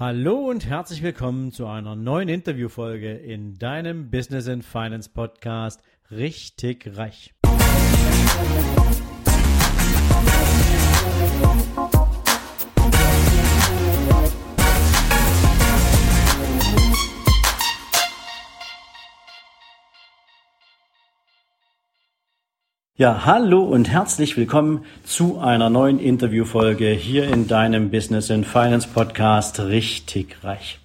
Hallo und herzlich willkommen zu einer neuen Interviewfolge in deinem Business and Finance Podcast Richtig Reich. Ja, hallo und herzlich willkommen zu einer neuen Interviewfolge hier in deinem Business and Finance Podcast Richtig Reich.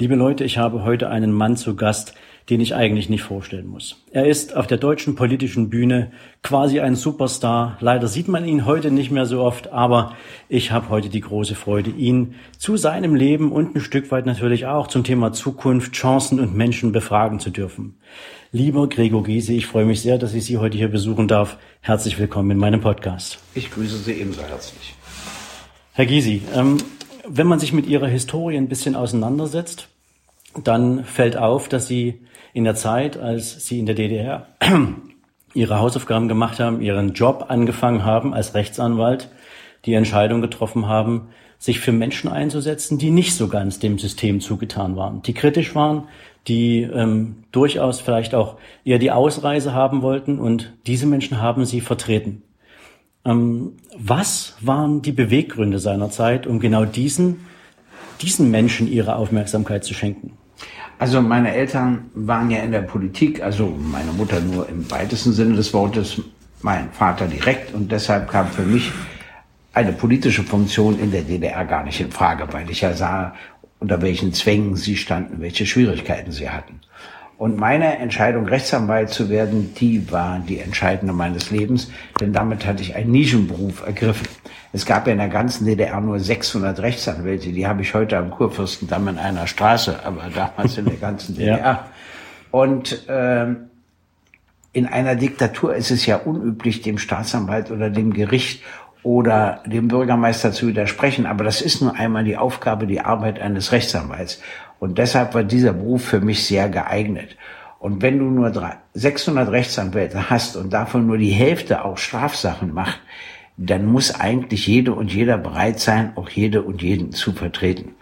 Liebe Leute, ich habe heute einen Mann zu Gast, den ich eigentlich nicht vorstellen muss. Er ist auf der deutschen politischen Bühne quasi ein Superstar. Leider sieht man ihn heute nicht mehr so oft, aber ich habe heute die große Freude, ihn zu seinem Leben und ein Stück weit natürlich auch zum Thema Zukunft, Chancen und Menschen befragen zu dürfen. Lieber Gregor Giese, ich freue mich sehr, dass ich Sie heute hier besuchen darf. Herzlich willkommen in meinem Podcast. Ich grüße Sie ebenso herzlich. Herr Gysi, ähm, wenn man sich mit Ihrer Historie ein bisschen auseinandersetzt, dann fällt auf, dass Sie in der Zeit, als Sie in der DDR Ihre Hausaufgaben gemacht haben, Ihren Job angefangen haben als Rechtsanwalt, die Entscheidung getroffen haben, sich für Menschen einzusetzen, die nicht so ganz dem System zugetan waren, die kritisch waren, die ähm, durchaus vielleicht auch eher die Ausreise haben wollten und diese Menschen haben sie vertreten. Ähm, was waren die Beweggründe seiner Zeit, um genau diesen, diesen Menschen ihre Aufmerksamkeit zu schenken? Also meine Eltern waren ja in der Politik, also meine Mutter nur im weitesten Sinne des Wortes, mein Vater direkt und deshalb kam für mich eine politische Funktion in der DDR gar nicht in Frage, weil ich ja sah, unter welchen Zwängen sie standen, welche Schwierigkeiten sie hatten. Und meine Entscheidung, Rechtsanwalt zu werden, die war die entscheidende meines Lebens, denn damit hatte ich einen Nischenberuf ergriffen. Es gab ja in der ganzen DDR nur 600 Rechtsanwälte, die habe ich heute am Kurfürstendamm in einer Straße, aber damals in der ganzen DDR. Ja. Und äh, in einer Diktatur ist es ja unüblich, dem Staatsanwalt oder dem Gericht oder dem Bürgermeister zu widersprechen. Aber das ist nur einmal die Aufgabe, die Arbeit eines Rechtsanwalts. Und deshalb war dieser Beruf für mich sehr geeignet. Und wenn du nur 600 Rechtsanwälte hast und davon nur die Hälfte auch Strafsachen macht, dann muss eigentlich jede und jeder bereit sein, auch jede und jeden zu vertreten.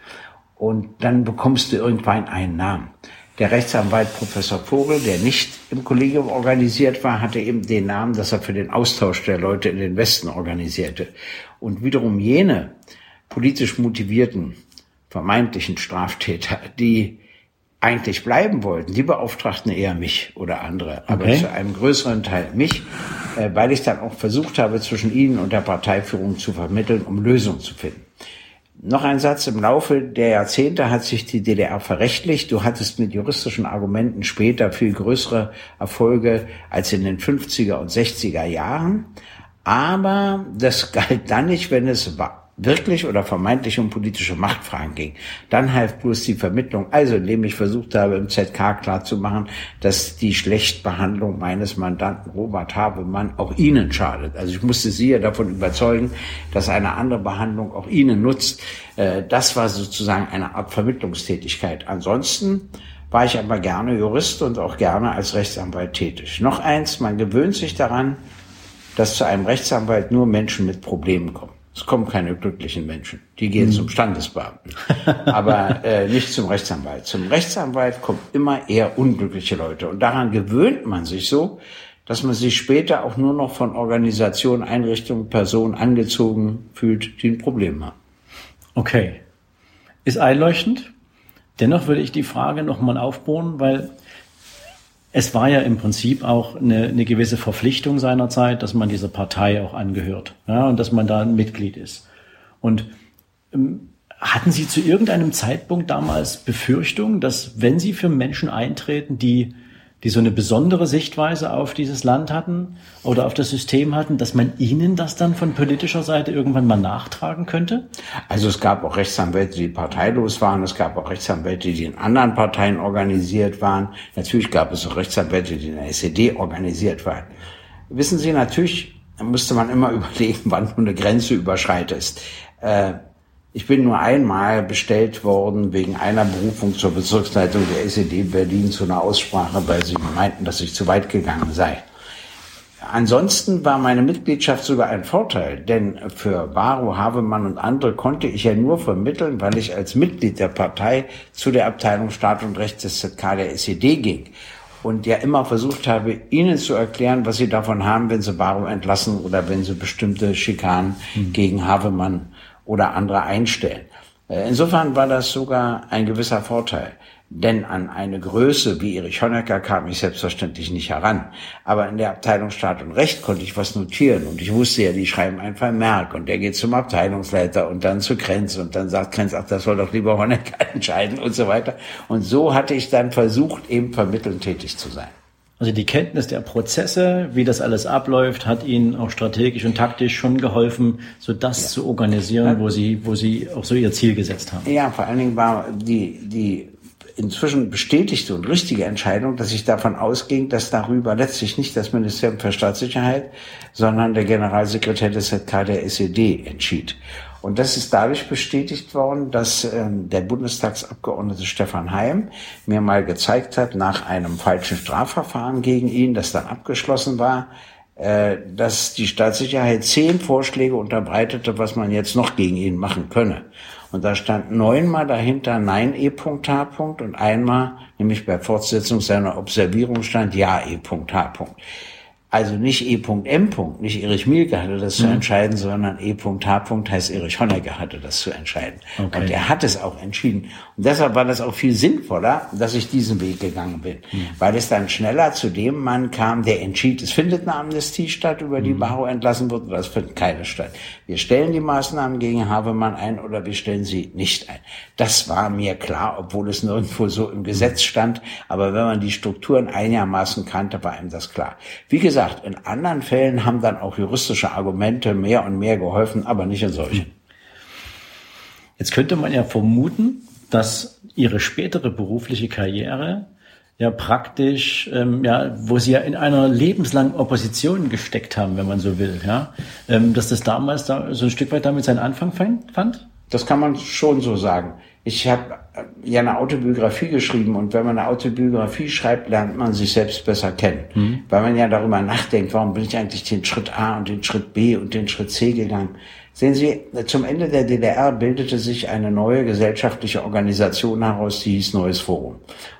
Und dann bekommst du irgendwann einen Namen. Der Rechtsanwalt Professor Vogel, der nicht im Kollegium organisiert war, hatte eben den Namen, dass er für den Austausch der Leute in den Westen organisierte. Und wiederum jene politisch motivierten, vermeintlichen Straftäter, die eigentlich bleiben wollten, die beauftragten eher mich oder andere, aber okay. zu einem größeren Teil mich, äh, weil ich dann auch versucht habe, zwischen ihnen und der Parteiführung zu vermitteln, um Lösungen zu finden. Noch ein Satz. Im Laufe der Jahrzehnte hat sich die DDR verrechtlicht. Du hattest mit juristischen Argumenten später viel größere Erfolge als in den 50er und 60er Jahren. Aber das galt dann nicht, wenn es war wirklich oder vermeintlich um politische Machtfragen ging. Dann half bloß die Vermittlung, also indem ich versucht habe, im ZK klarzumachen, dass die Schlechtbehandlung meines Mandanten Robert Habemann auch Ihnen schadet. Also ich musste Sie ja davon überzeugen, dass eine andere Behandlung auch Ihnen nutzt. Äh, das war sozusagen eine Art Vermittlungstätigkeit. Ansonsten war ich aber gerne Jurist und auch gerne als Rechtsanwalt tätig. Noch eins, man gewöhnt sich daran, dass zu einem Rechtsanwalt nur Menschen mit Problemen kommen. Es kommen keine glücklichen Menschen. Die gehen mhm. zum Standesbeamten. Aber äh, nicht zum Rechtsanwalt. Zum Rechtsanwalt kommen immer eher unglückliche Leute. Und daran gewöhnt man sich so, dass man sich später auch nur noch von Organisationen, Einrichtungen, Personen angezogen fühlt, die ein Problem haben. Okay. Ist einleuchtend. Dennoch würde ich die Frage nochmal aufbohren, weil es war ja im Prinzip auch eine, eine gewisse Verpflichtung seinerzeit, dass man dieser Partei auch angehört ja, und dass man da ein Mitglied ist. Und ähm, hatten Sie zu irgendeinem Zeitpunkt damals Befürchtung, dass wenn Sie für Menschen eintreten, die die so eine besondere Sichtweise auf dieses Land hatten oder auf das System hatten, dass man ihnen das dann von politischer Seite irgendwann mal nachtragen könnte? Also es gab auch Rechtsanwälte, die parteilos waren, es gab auch Rechtsanwälte, die in anderen Parteien organisiert waren. Natürlich gab es auch Rechtsanwälte, die in der SED organisiert waren. Wissen Sie, natürlich musste man immer überlegen, wann du eine Grenze überschreitest. Äh, ich bin nur einmal bestellt worden wegen einer Berufung zur Bezirksleitung der SED Berlin zu einer Aussprache, weil sie meinten, dass ich zu weit gegangen sei. ansonsten war meine Mitgliedschaft sogar ein Vorteil, denn für Baro, Havemann und andere konnte ich ja nur vermitteln, weil ich als Mitglied der Partei zu der Abteilung Staat und Recht des ZK der SED ging und ja immer versucht habe, ihnen zu erklären, was sie davon haben, wenn sie Baro entlassen oder wenn sie bestimmte Schikanen mhm. gegen Havemann oder andere einstellen. Äh, insofern war das sogar ein gewisser Vorteil. Denn an eine Größe wie Erich Honecker kam ich selbstverständlich nicht heran. Aber in der Abteilung Staat und Recht konnte ich was notieren. Und ich wusste ja, die schreiben ein Vermerk. Und der geht zum Abteilungsleiter und dann zu Krenz. Und dann sagt Krenz, ach, das soll doch lieber Honecker entscheiden und so weiter. Und so hatte ich dann versucht, eben vermittelnd tätig zu sein. Also die Kenntnis der Prozesse, wie das alles abläuft, hat Ihnen auch strategisch und taktisch schon geholfen, so das ja. zu organisieren, wo Sie, wo Sie auch so Ihr Ziel gesetzt haben. Ja, vor allen Dingen war die, die inzwischen bestätigte und richtige Entscheidung, dass ich davon ausging, dass darüber letztlich nicht das Ministerium für Staatssicherheit, sondern der Generalsekretär des ZK der SED entschied. Und das ist dadurch bestätigt worden, dass ähm, der Bundestagsabgeordnete Stefan Heim mir mal gezeigt hat, nach einem falschen Strafverfahren gegen ihn, das dann abgeschlossen war, äh, dass die Staatssicherheit zehn Vorschläge unterbreitete, was man jetzt noch gegen ihn machen könne. Und da stand neunmal dahinter Nein E.H. und einmal, nämlich bei Fortsetzung seiner Observierung stand Ja E.H. Also nicht E.M. Nicht Erich Mielke hatte das mhm. zu entscheiden, sondern E.H. heißt Erich Honecker hatte das zu entscheiden. Okay. Und er hat es auch entschieden. Und deshalb war das auch viel sinnvoller, dass ich diesen Weg gegangen bin. Mhm. Weil es dann schneller zu dem Mann kam, der entschied, es findet eine Amnestie statt, über die mhm. Entlassen wird, oder es findet keine statt. Wir stellen die Maßnahmen gegen Havemann ein oder wir stellen sie nicht ein. Das war mir klar, obwohl es nirgendwo so im Gesetz stand. Aber wenn man die Strukturen einigermaßen kannte, war ihm das klar. Wie gesagt, gesagt, in anderen Fällen haben dann auch juristische Argumente mehr und mehr geholfen, aber nicht in solchen. Jetzt könnte man ja vermuten, dass Ihre spätere berufliche Karriere ja praktisch, ähm, ja, wo Sie ja in einer lebenslangen Opposition gesteckt haben, wenn man so will, ja, ähm, dass das damals da so ein Stück weit damit seinen Anfang fand? Das kann man schon so sagen. Ich habe äh, ja eine Autobiografie geschrieben und wenn man eine Autobiografie schreibt, lernt man sich selbst besser kennen. Mhm. Weil man ja darüber nachdenkt, warum bin ich eigentlich den Schritt A und den Schritt B und den Schritt C gegangen. Sehen Sie, zum Ende der DDR bildete sich eine neue gesellschaftliche Organisation heraus, die hieß Neues Forum.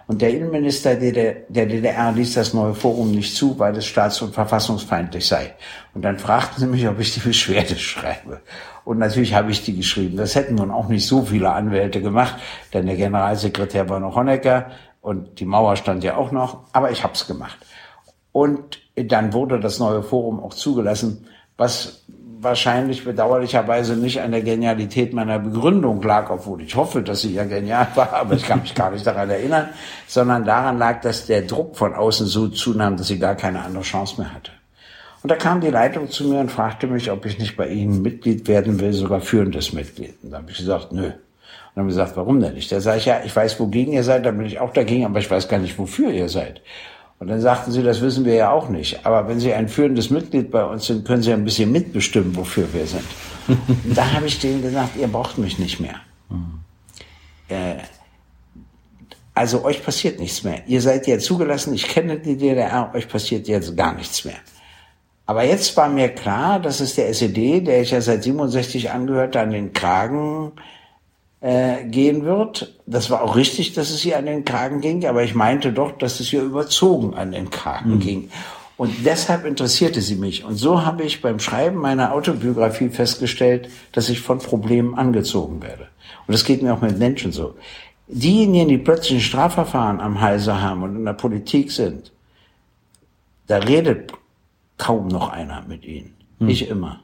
Und der Innenminister der DDR ließ das neue Forum nicht zu, weil es staats- und verfassungsfeindlich sei. Und dann fragten sie mich, ob ich die Beschwerde schreibe. Und natürlich habe ich die geschrieben. Das hätten nun auch nicht so viele Anwälte gemacht, denn der Generalsekretär war noch Honecker und die Mauer stand ja auch noch. Aber ich habe es gemacht. Und dann wurde das neue Forum auch zugelassen, was wahrscheinlich bedauerlicherweise nicht an der Genialität meiner Begründung lag, obwohl ich hoffe, dass sie ja genial war, aber ich kann mich gar nicht daran erinnern, sondern daran lag, dass der Druck von außen so zunahm, dass sie gar keine andere Chance mehr hatte. Und da kam die Leitung zu mir und fragte mich, ob ich nicht bei Ihnen Mitglied werden will, sogar führendes Mitglied. Und da habe ich gesagt, nö. Und dann haben wir gesagt, warum denn nicht? Da sage ich, ja, ich weiß, wogegen ihr seid, da bin ich auch dagegen, aber ich weiß gar nicht, wofür ihr seid. Und dann sagten sie, das wissen wir ja auch nicht. Aber wenn Sie ein führendes Mitglied bei uns sind, können Sie ein bisschen mitbestimmen, wofür wir sind. Und da habe ich denen gesagt, ihr braucht mich nicht mehr. Mhm. Äh, also euch passiert nichts mehr. Ihr seid ja zugelassen, ich kenne die DDR, euch passiert jetzt gar nichts mehr. Aber jetzt war mir klar, dass es der SED, der ich ja seit 67 angehörte, an den Kragen äh, gehen wird. Das war auch richtig, dass es ihr an den Kragen ging, aber ich meinte doch, dass es ihr überzogen an den Kragen mhm. ging. Und deshalb interessierte sie mich. Und so habe ich beim Schreiben meiner Autobiografie festgestellt, dass ich von Problemen angezogen werde. Und das geht mir auch mit Menschen so. Diejenigen, die plötzlich ein Strafverfahren am Halse haben und in der Politik sind, da redet kaum noch einer mit ihnen. Hm. Ich immer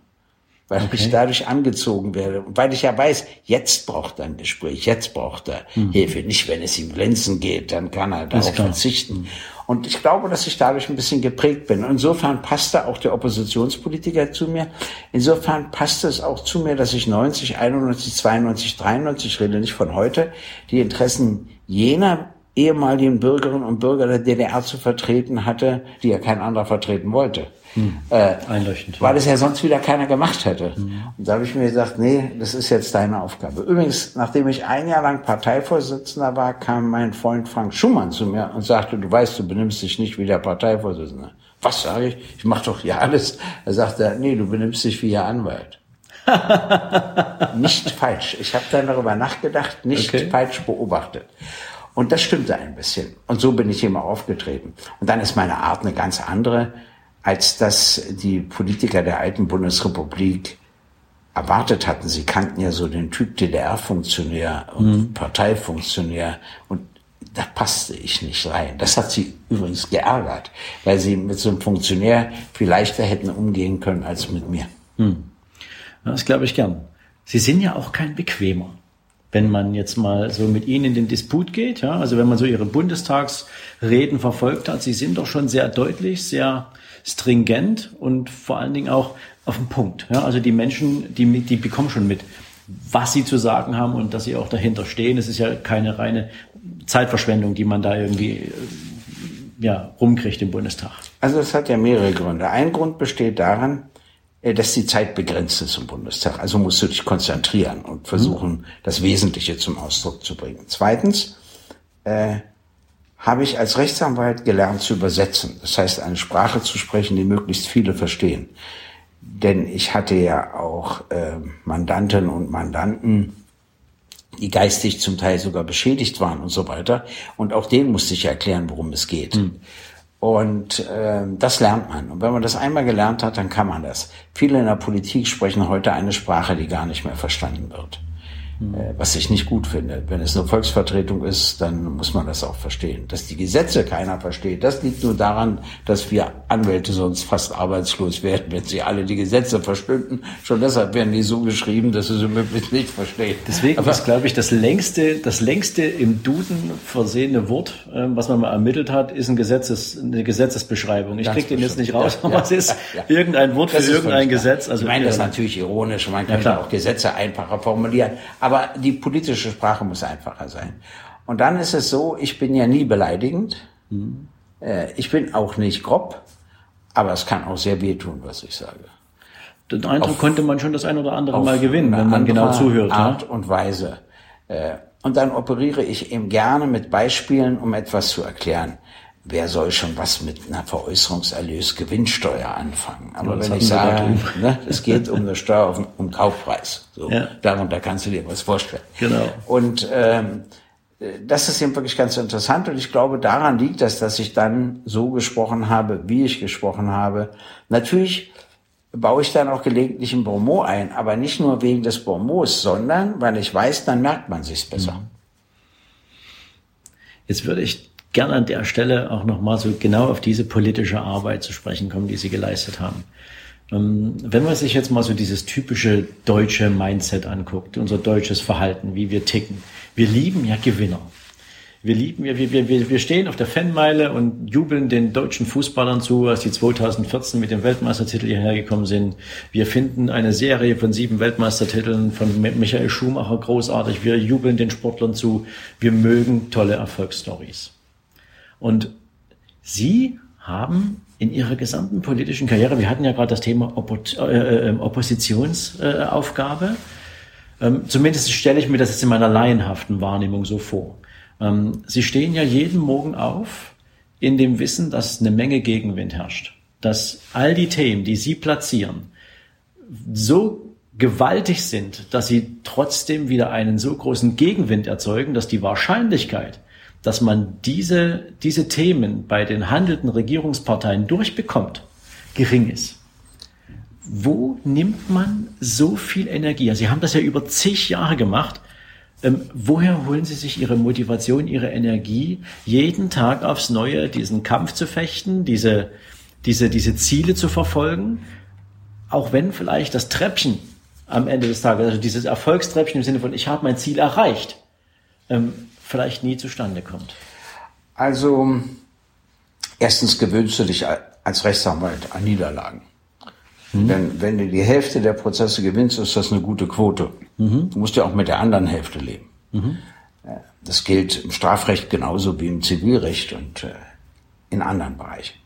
weil okay. ich dadurch angezogen werde. Und weil ich ja weiß, jetzt braucht er ein Gespräch, jetzt braucht er mhm. Hilfe. Nicht, wenn es ihm glänzen geht, dann kann er darauf verzichten. Mhm. Und ich glaube, dass ich dadurch ein bisschen geprägt bin. Insofern passte auch der Oppositionspolitiker zu mir. Insofern passte es auch zu mir, dass ich 90, 91, 92, 93, rede nicht von heute, die Interessen jener ehemaligen Bürgerinnen und Bürger der DDR zu vertreten hatte, die ja kein anderer vertreten wollte. Hm. Äh, Einleuchtend. Weil es ja sonst wieder keiner gemacht hätte. Hm. Und da habe ich mir gesagt, nee, das ist jetzt deine Aufgabe. Übrigens, nachdem ich ein Jahr lang Parteivorsitzender war, kam mein Freund Frank Schumann zu mir und sagte, du weißt, du benimmst dich nicht wie der Parteivorsitzende. was sage ich? Ich mache doch hier alles. Er sagt er, nee, du benimmst dich wie Ihr Anwalt. nicht falsch. Ich habe dann darüber nachgedacht, nicht okay. falsch beobachtet. Und das stimmte ein bisschen. Und so bin ich immer aufgetreten. Und dann ist meine Art eine ganz andere, als dass die Politiker der alten Bundesrepublik erwartet hatten. Sie kannten ja so den Typ DDR-Funktionär und mhm. Parteifunktionär und da passte ich nicht rein. Das hat sie übrigens geärgert, weil sie mit so einem Funktionär viel leichter hätten umgehen können als mit mir. Mhm. Das glaube ich gern. Sie sind ja auch kein Bequemer. Wenn man jetzt mal so mit Ihnen in den Disput geht, ja, also wenn man so Ihre Bundestagsreden verfolgt hat, Sie sind doch schon sehr deutlich, sehr stringent und vor allen Dingen auch auf den Punkt. Ja? Also die Menschen, die, die bekommen schon mit, was sie zu sagen haben und dass sie auch dahinter stehen. Es ist ja keine reine Zeitverschwendung, die man da irgendwie äh, ja, rumkriegt im Bundestag. Also es hat ja mehrere Gründe. Ein Grund besteht darin, dass die Zeit begrenzt ist im Bundestag. Also musst du dich konzentrieren und versuchen, mhm. das Wesentliche zum Ausdruck zu bringen. Zweitens äh, habe ich als Rechtsanwalt gelernt zu übersetzen. Das heißt, eine Sprache zu sprechen, die möglichst viele verstehen. Denn ich hatte ja auch äh, Mandanten und Mandanten, die geistig zum Teil sogar beschädigt waren und so weiter. Und auch denen musste ich erklären, worum es geht. Mhm. Und äh, das lernt man. Und wenn man das einmal gelernt hat, dann kann man das. Viele in der Politik sprechen heute eine Sprache, die gar nicht mehr verstanden wird. Äh, was ich nicht gut finde. Wenn es eine Volksvertretung ist, dann muss man das auch verstehen. Dass die Gesetze keiner versteht, das liegt nur daran, dass wir Anwälte sonst fast arbeitslos werden, wenn sie alle die Gesetze verstünden. Schon deshalb werden die so geschrieben, dass sie sie möglichst nicht verstehen. Deswegen Aber ist, glaube ich, das längste, das längste im Duden versehene Wort, ähm, was man mal ermittelt hat, ist ein Gesetzes, eine Gesetzesbeschreibung. Ich kriege den jetzt nicht raus, aber ja, es ist ja, ja. irgendein Wort das für irgendein Gesetz. Also ich meine das ist natürlich ironisch. Man könnte auch Gesetze einfacher formulieren. Aber die politische Sprache muss einfacher sein. Und dann ist es so, ich bin ja nie beleidigend. Mhm. Ich bin auch nicht grob, aber es kann auch sehr wehtun, was ich sage. Den Eindruck auf, konnte man schon das ein oder andere Mal gewinnen, wenn man genau zuhört. Art ja? und Weise. Äh, und dann operiere ich eben gerne mit Beispielen, um etwas zu erklären wer soll schon was mit einer Veräußerungserlös Gewinnsteuer anfangen? Aber ja, wenn ich sage, ne, es geht um eine Steuer auf, um Kaufpreis, so, ja. darunter kannst du dir was vorstellen. Genau. Und ähm, das ist eben wirklich ganz interessant und ich glaube, daran liegt das, dass ich dann so gesprochen habe, wie ich gesprochen habe. Natürlich baue ich dann auch gelegentlich ein Bonmot ein, aber nicht nur wegen des Bonmots, sondern weil ich weiß, dann merkt man sich's besser. Mhm. Jetzt würde ich gerne an der Stelle auch nochmal so genau auf diese politische Arbeit zu sprechen kommen, die Sie geleistet haben. Ähm, wenn man sich jetzt mal so dieses typische deutsche Mindset anguckt, unser deutsches Verhalten, wie wir ticken. Wir lieben ja Gewinner. Wir lieben, wir, wir, wir, wir stehen auf der Fanmeile und jubeln den deutschen Fußballern zu, als die 2014 mit dem Weltmeistertitel hierher gekommen sind. Wir finden eine Serie von sieben Weltmeistertiteln von Michael Schumacher großartig. Wir jubeln den Sportlern zu. Wir mögen tolle Erfolgsstories. Und Sie haben in Ihrer gesamten politischen Karriere, wir hatten ja gerade das Thema Oppo äh, äh, Oppositionsaufgabe, ähm, zumindest stelle ich mir das jetzt in meiner laienhaften Wahrnehmung so vor. Ähm, Sie stehen ja jeden Morgen auf in dem Wissen, dass eine Menge Gegenwind herrscht, dass all die Themen, die Sie platzieren, so gewaltig sind, dass sie trotzdem wieder einen so großen Gegenwind erzeugen, dass die Wahrscheinlichkeit, dass man diese, diese Themen bei den handelnden Regierungsparteien durchbekommt, gering ist. Wo nimmt man so viel Energie? Sie haben das ja über zig Jahre gemacht. Ähm, woher holen Sie sich Ihre Motivation, Ihre Energie, jeden Tag aufs Neue diesen Kampf zu fechten, diese, diese, diese Ziele zu verfolgen? Auch wenn vielleicht das Treppchen am Ende des Tages, also dieses Erfolgstreppchen im Sinne von, ich habe mein Ziel erreicht, ähm, vielleicht nie zustande kommt? Also, erstens gewöhnst du dich als Rechtsanwalt an Niederlagen. Mhm. Denn wenn du die Hälfte der Prozesse gewinnst, ist das eine gute Quote. Mhm. Du musst ja auch mit der anderen Hälfte leben. Mhm. Das gilt im Strafrecht genauso wie im Zivilrecht und äh, in anderen Bereichen.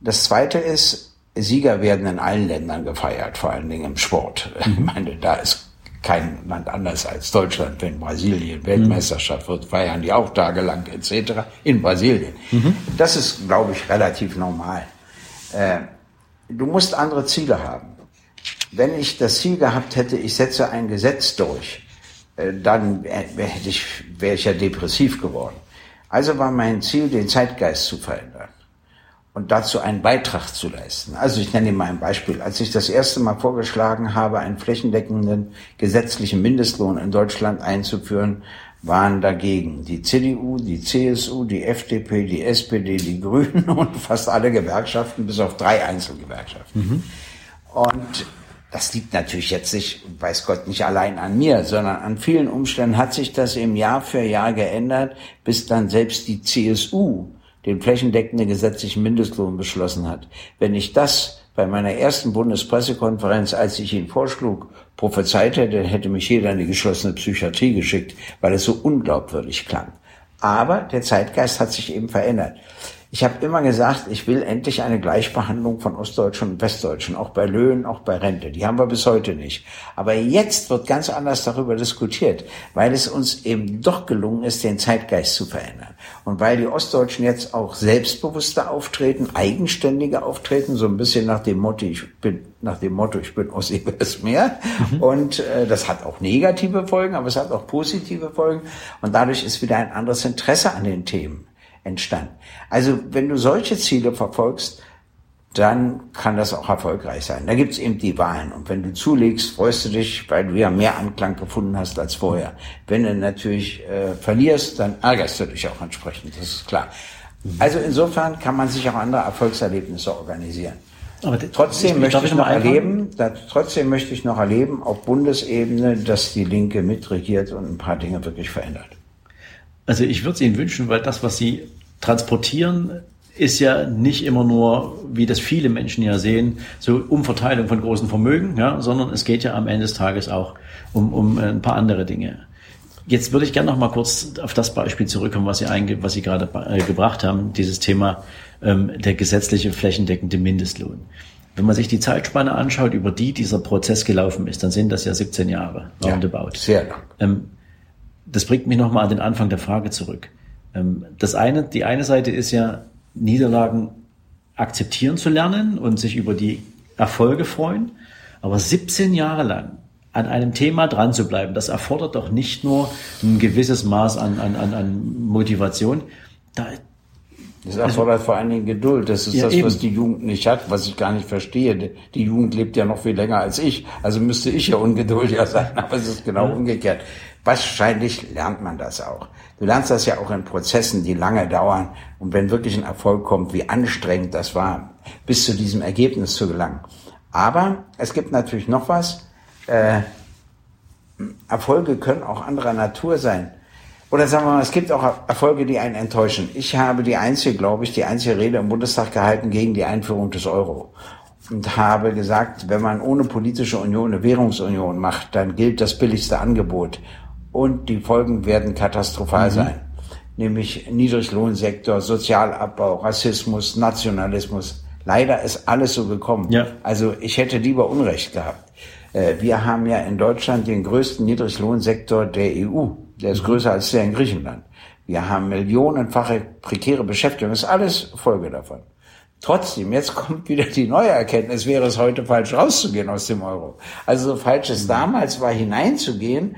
Das Zweite ist, Sieger werden in allen Ländern gefeiert, vor allen Dingen im Sport. Mhm. Ich meine, da ist kein Land anders als Deutschland. Wenn Brasilien Weltmeisterschaft wird, feiern die auch tagelang etc. in Brasilien. Mhm. Das ist, glaube ich, relativ normal. Äh, du musst andere Ziele haben. Wenn ich das Ziel gehabt hätte, ich setze ein Gesetz durch, äh, dann hätte ich, wäre ich ja depressiv geworden. Also war mein Ziel, den Zeitgeist zu verändern und dazu einen Beitrag zu leisten. Also ich nenne Ihnen mal ein Beispiel. Als ich das erste Mal vorgeschlagen habe, einen flächendeckenden gesetzlichen Mindestlohn in Deutschland einzuführen, waren dagegen die CDU, die CSU, die FDP, die SPD, die Grünen und fast alle Gewerkschaften, bis auf drei Einzelgewerkschaften. Mhm. Und das liegt natürlich jetzt nicht, weiß Gott, nicht allein an mir, sondern an vielen Umständen hat sich das im Jahr für Jahr geändert, bis dann selbst die CSU den flächendeckenden gesetzlichen Mindestlohn beschlossen hat. Wenn ich das bei meiner ersten Bundespressekonferenz, als ich ihn vorschlug, prophezeit hätte, hätte mich jeder in die geschlossene Psychiatrie geschickt, weil es so unglaubwürdig klang. Aber der Zeitgeist hat sich eben verändert. Ich habe immer gesagt, ich will endlich eine Gleichbehandlung von Ostdeutschen und Westdeutschen, auch bei Löhnen, auch bei Rente. Die haben wir bis heute nicht. Aber jetzt wird ganz anders darüber diskutiert, weil es uns eben doch gelungen ist, den Zeitgeist zu verändern. Und weil die Ostdeutschen jetzt auch selbstbewusster auftreten, eigenständiger auftreten, so ein bisschen nach dem Motto, ich bin nach dem Motto, ich bin Ossi es mehr. Mhm. Und äh, das hat auch negative Folgen, aber es hat auch positive Folgen. Und dadurch ist wieder ein anderes Interesse an den Themen entstanden. Also wenn du solche Ziele verfolgst, dann kann das auch erfolgreich sein. Da gibt's eben die Wahlen. Und wenn du zulegst, freust du dich, weil du ja mehr Anklang gefunden hast als vorher. Wenn du natürlich äh, verlierst, dann ärgerst du dich auch entsprechend, das ist klar. Also insofern kann man sich auch andere Erfolgserlebnisse organisieren. Aber trotzdem ich, möchte ich noch erleben, da, trotzdem möchte ich noch erleben auf Bundesebene, dass die Linke mitregiert und ein paar Dinge wirklich verändert. Also ich würde es Ihnen wünschen, weil das, was Sie transportieren, ist ja nicht immer nur, wie das viele Menschen ja sehen, so Umverteilung von großen Vermögen, ja, sondern es geht ja am Ende des Tages auch um, um ein paar andere Dinge. Jetzt würde ich gerne noch mal kurz auf das Beispiel zurückkommen, was Sie, einge was Sie gerade äh, gebracht haben, dieses Thema ähm, der gesetzliche flächendeckende Mindestlohn. Wenn man sich die Zeitspanne anschaut, über die dieser Prozess gelaufen ist, dann sind das ja 17 Jahre, roundabout. Ja, sehr lang. Ähm, das bringt mich nochmal an den Anfang der Frage zurück. Ähm, das eine, die eine Seite ist ja, Niederlagen akzeptieren zu lernen und sich über die Erfolge freuen. Aber 17 Jahre lang an einem Thema dran zu bleiben, das erfordert doch nicht nur ein gewisses Maß an, an, an Motivation. Da, das erfordert also, vor allen Dingen Geduld. Das ist ja, das, eben. was die Jugend nicht hat, was ich gar nicht verstehe. Die Jugend lebt ja noch viel länger als ich. Also müsste ich ja ungeduldiger sein, aber es ist genau ja. umgekehrt. Wahrscheinlich lernt man das auch. Du lernst das ja auch in Prozessen, die lange dauern. Und wenn wirklich ein Erfolg kommt, wie anstrengend das war, bis zu diesem Ergebnis zu gelangen. Aber es gibt natürlich noch was. Äh, Erfolge können auch anderer Natur sein. Oder sagen wir mal, es gibt auch Erfolge, die einen enttäuschen. Ich habe die einzige, glaube ich, die einzige Rede im Bundestag gehalten gegen die Einführung des Euro. Und habe gesagt, wenn man ohne politische Union eine Währungsunion macht, dann gilt das billigste Angebot und die Folgen werden katastrophal mhm. sein. Nämlich Niedriglohnsektor, Sozialabbau, Rassismus, Nationalismus. Leider ist alles so gekommen. Ja. Also ich hätte lieber Unrecht gehabt. Äh, wir haben ja in Deutschland den größten Niedriglohnsektor der EU. Der ist mhm. größer als der in Griechenland. Wir haben millionenfache prekäre Beschäftigung. Das ist alles Folge davon. Trotzdem, jetzt kommt wieder die neue Erkenntnis, wäre es heute falsch rauszugehen aus dem Euro. Also so falsch es mhm. damals war, hineinzugehen,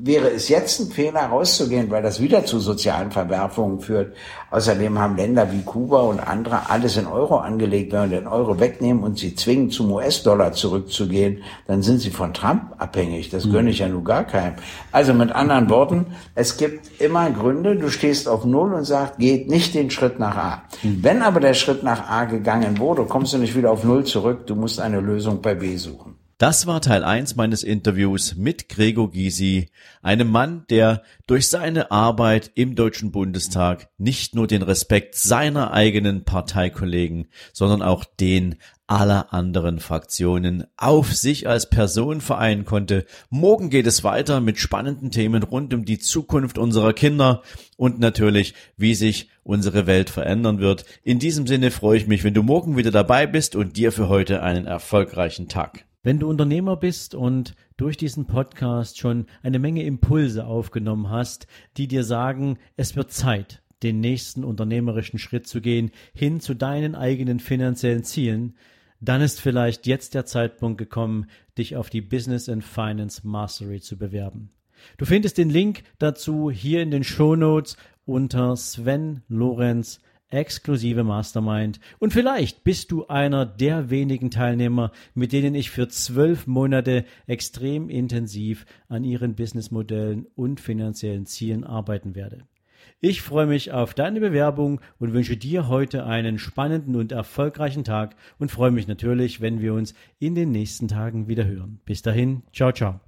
wäre es jetzt ein Fehler rauszugehen, weil das wieder zu sozialen Verwerfungen führt. Außerdem haben Länder wie Kuba und andere alles in Euro angelegt. Wenn wir den Euro wegnehmen und sie zwingen, zum US-Dollar zurückzugehen, dann sind sie von Trump abhängig. Das mhm. gönne ich ja nur gar keinem. Also mit anderen Worten, es gibt immer Gründe, du stehst auf Null und sagst, geht nicht den Schritt nach A. Mhm. Wenn aber der Schritt nach A gegangen wurde, kommst du nicht wieder auf Null zurück, du musst eine Lösung bei B suchen. Das war Teil 1 meines Interviews mit Gregor Gysi, einem Mann, der durch seine Arbeit im Deutschen Bundestag nicht nur den Respekt seiner eigenen Parteikollegen, sondern auch den aller anderen Fraktionen auf sich als Person vereinen konnte. Morgen geht es weiter mit spannenden Themen rund um die Zukunft unserer Kinder und natürlich, wie sich unsere Welt verändern wird. In diesem Sinne freue ich mich, wenn du morgen wieder dabei bist und dir für heute einen erfolgreichen Tag. Wenn du Unternehmer bist und durch diesen Podcast schon eine Menge Impulse aufgenommen hast, die dir sagen, es wird Zeit, den nächsten unternehmerischen Schritt zu gehen, hin zu deinen eigenen finanziellen Zielen, dann ist vielleicht jetzt der Zeitpunkt gekommen, dich auf die Business and Finance Mastery zu bewerben. Du findest den Link dazu hier in den Show Notes unter Sven Lorenz exklusive Mastermind. Und vielleicht bist du einer der wenigen Teilnehmer, mit denen ich für zwölf Monate extrem intensiv an ihren Businessmodellen und finanziellen Zielen arbeiten werde. Ich freue mich auf deine Bewerbung und wünsche dir heute einen spannenden und erfolgreichen Tag und freue mich natürlich, wenn wir uns in den nächsten Tagen wieder hören. Bis dahin, ciao, ciao.